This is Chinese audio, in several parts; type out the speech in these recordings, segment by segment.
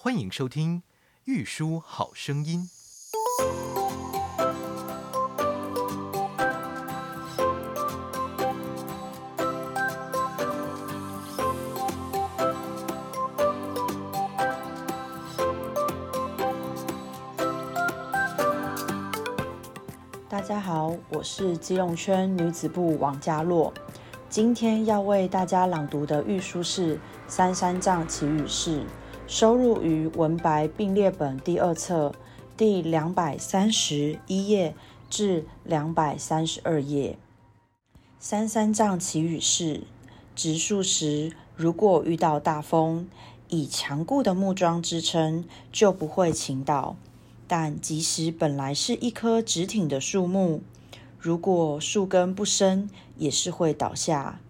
欢迎收听《玉书好声音》。大家好，我是基隆圈女子部王佳洛。今天要为大家朗读的玉书是《三三藏奇语释》，收录于文白并列本第二册第两百三十一页至两百三十二页。三三藏奇语释：植树时，如果遇到大风，以强固的木桩支撑，就不会倾倒。但即使本来是一棵直挺的树木，如果树根不深，也是会倒下。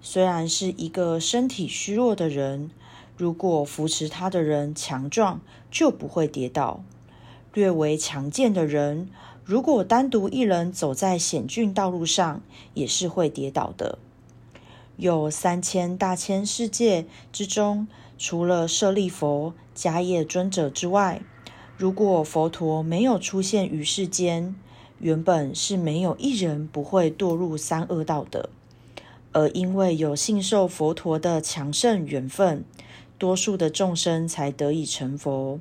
虽然是一个身体虚弱的人，如果扶持他的人强壮，就不会跌倒。略为强健的人，如果单独一人走在险峻道路上，也是会跌倒的。有三千大千世界之中，除了舍利佛、迦叶尊者之外，如果佛陀没有出现于世间，原本是没有一人不会堕入三恶道的。而因为有信受佛陀的强盛缘分，多数的众生才得以成佛。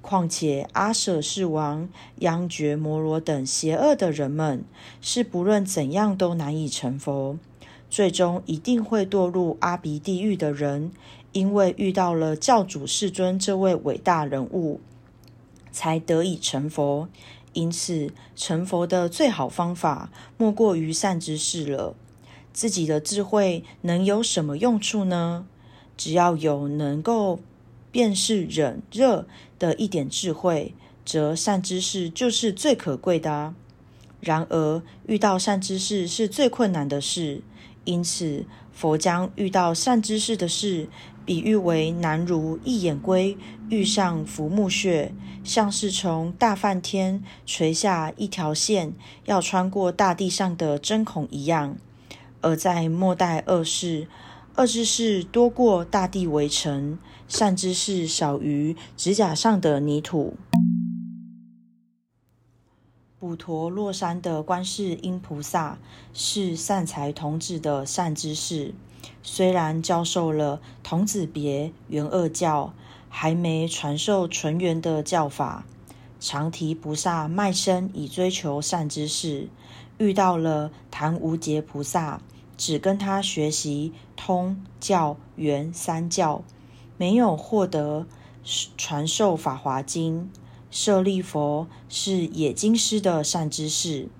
况且阿舍世王、央觉摩罗等邪恶的人们，是不论怎样都难以成佛，最终一定会堕入阿鼻地狱的人，因为遇到了教主世尊这位伟大人物。才得以成佛，因此成佛的最好方法莫过于善知识了。自己的智慧能有什么用处呢？只要有能够辨识冷热的一点智慧，则善知识就是最可贵的啊。然而遇到善知识是最困难的事，因此佛将遇到善知识的事。比喻为难如一眼龟遇上浮木穴，像是从大梵天垂下一条线，要穿过大地上的针孔一样。而在末代恶世，恶之事多过大地围城，善之事少于指甲上的泥土。普陀洛山的观世音菩萨是善财童子的善知识。虽然教授了童子别圆二教，还没传授纯元的教法。长提菩萨卖身以追求善知识，遇到了昙无劫菩萨，只跟他学习通教圆三教，没有获得传授法华经。舍利佛是野经师的善知识，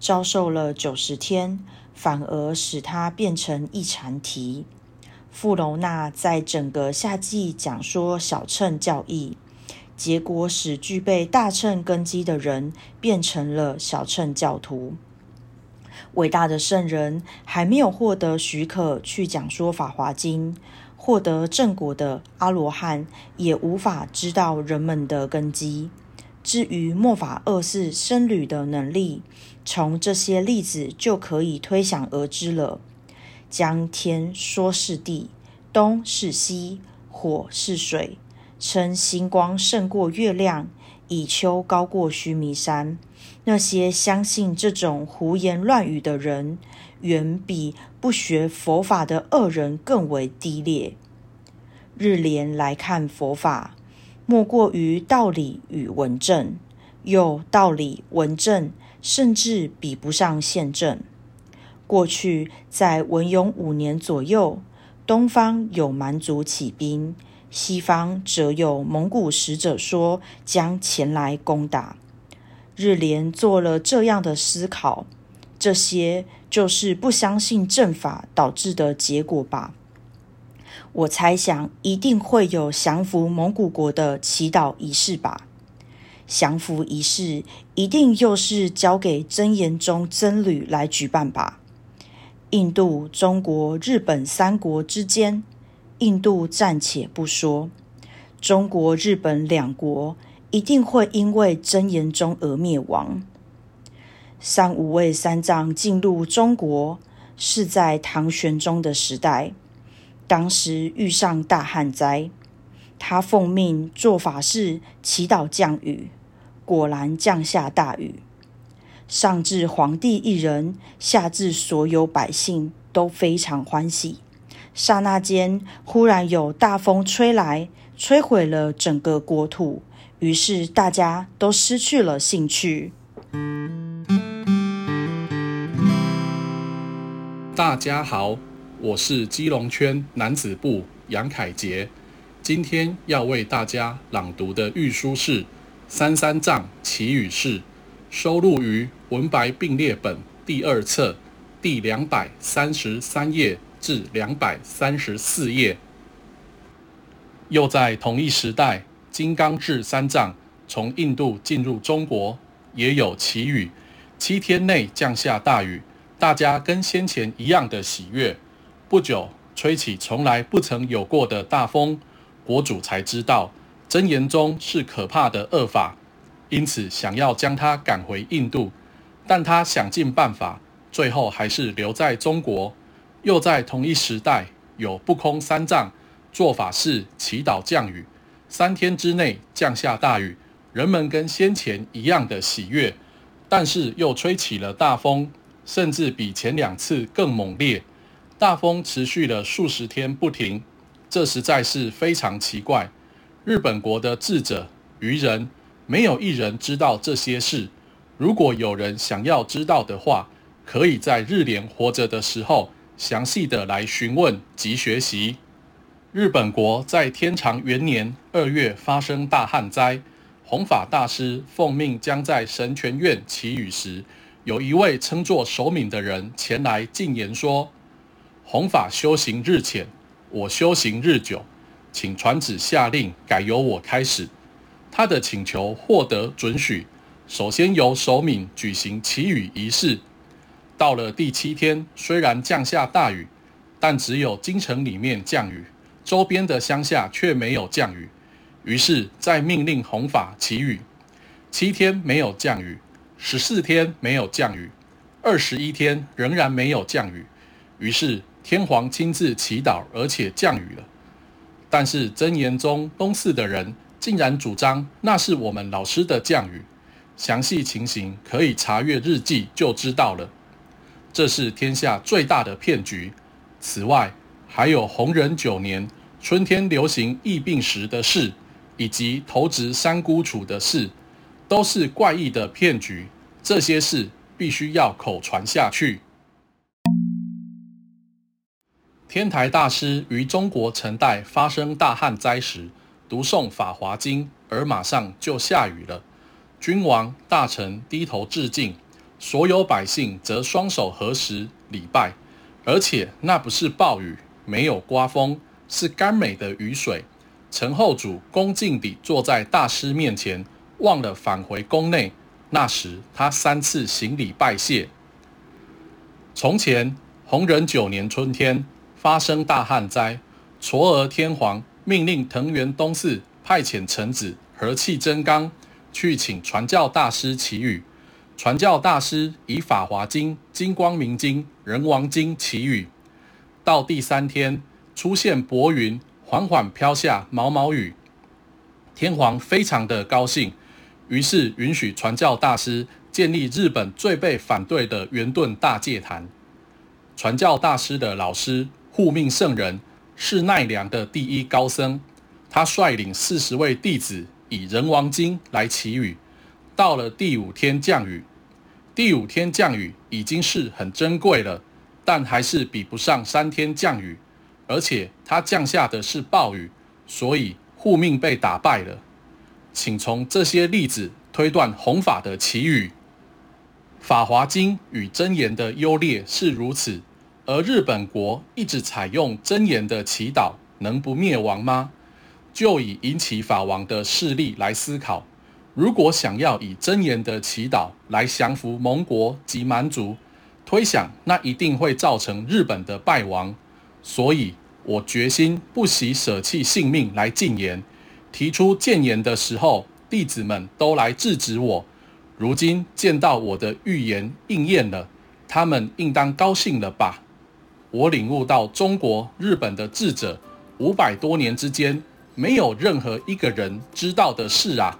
遭受了九十天。反而使他变成一禅题。富楼那在整个夏季讲说小乘教义，结果使具备大乘根基的人变成了小乘教徒。伟大的圣人还没有获得许可去讲说法华经，获得正果的阿罗汉也无法知道人们的根基。至于末法二世僧侣的能力，从这些例子就可以推想而知了。将天说是地，东是西，火是水，称星光胜过月亮，以丘高过须弥山。那些相信这种胡言乱语的人，远比不学佛法的恶人更为低劣。日莲来看佛法。莫过于道理与文正，又道理文正，甚至比不上宪政。过去在文永五年左右，东方有蛮族起兵，西方则有蒙古使者说将前来攻打。日莲做了这样的思考，这些就是不相信正法导致的结果吧。我猜想一定会有降服蒙古国的祈祷仪式吧。降服仪式一定又是交给真言宗僧侣来举办吧。印度、中国、日本三国之间，印度暂且不说，中国、日本两国一定会因为真言宗而灭亡。三五位三藏进入中国，是在唐玄宗的时代。当时遇上大旱灾，他奉命做法事，祈祷降雨，果然降下大雨。上至皇帝一人，下至所有百姓，都非常欢喜。刹那间，忽然有大风吹来，摧毁了整个国土，于是大家都失去了兴趣。大家好，我是基隆圈男子部杨凯杰，今天要为大家朗读的御书是《三三藏祈雨释》，收录于《文白并列本》第二册第两百三十三页至两百三十四页。又在同一时代，金刚智三藏从印度进入中国，也有祈雨，七天内降下大雨。大家跟先前一样的喜悦，不久吹起从来不曾有过的大风，国主才知道真言宗是可怕的恶法，因此想要将他赶回印度，但他想尽办法，最后还是留在中国。又在同一时代，有不空三藏做法事祈祷降雨，三天之内降下大雨，人们跟先前一样的喜悦，但是又吹起了大风。甚至比前两次更猛烈，大风持续了数十天不停，这实在是非常奇怪。日本国的智者愚人没有一人知道这些事。如果有人想要知道的话，可以在日莲活着的时候详细的来询问及学习。日本国在天长元年二月发生大旱灾，弘法大师奉命将在神泉院祈雨时。有一位称作守敏的人前来进言说：“弘法修行日浅，我修行日久，请传旨下令改由我开始。”他的请求获得准许，首先由守敏举行祈雨仪式。到了第七天，虽然降下大雨，但只有京城里面降雨，周边的乡下却没有降雨。于是再命令弘法祈雨，七天没有降雨。十四天没有降雨，二十一天仍然没有降雨，于是天皇亲自祈祷，而且降雨了。但是真言宗东寺的人竟然主张那是我们老师的降雨，详细情形可以查阅日记就知道了。这是天下最大的骗局。此外，还有弘仁九年春天流行疫病时的事，以及投掷三姑楚的事。都是怪异的骗局，这些事必须要口传下去。天台大师于中国陈代发生大旱灾时，读诵《法华经》，而马上就下雨了。君王大臣低头致敬，所有百姓则双手合十礼拜。而且那不是暴雨，没有刮风，是甘美的雨水。陈后主恭敬地坐在大师面前。忘了返回宫内，那时他三次行礼拜谢。从前弘仁九年春天发生大旱灾，嵯峨天皇命令藤原东寺派遣臣子和气真刚去请传教大师祈雨。传教大师以《法华经》《金光明经》《人王经》祈雨。到第三天，出现薄云，缓缓飘下毛毛雨。天皇非常的高兴。于是允许传教大师建立日本最被反对的圆顿大戒坛。传教大师的老师护命圣人是奈良的第一高僧，他率领四十位弟子以人王经来祈雨。到了第五天降雨，第五天降雨已经是很珍贵了，但还是比不上三天降雨，而且他降下的是暴雨，所以护命被打败了。请从这些例子推断弘法的奇语，《法华经》与真言的优劣是如此，而日本国一直采用真言的祈祷，能不灭亡吗？就以引起法王的势力来思考，如果想要以真言的祈祷来降服蒙国及蛮族，推想那一定会造成日本的败亡，所以我决心不惜舍弃性命来进言。提出谏言的时候，弟子们都来制止我。如今见到我的预言应验了，他们应当高兴了吧？我领悟到中国、日本的智者五百多年之间没有任何一个人知道的事啊。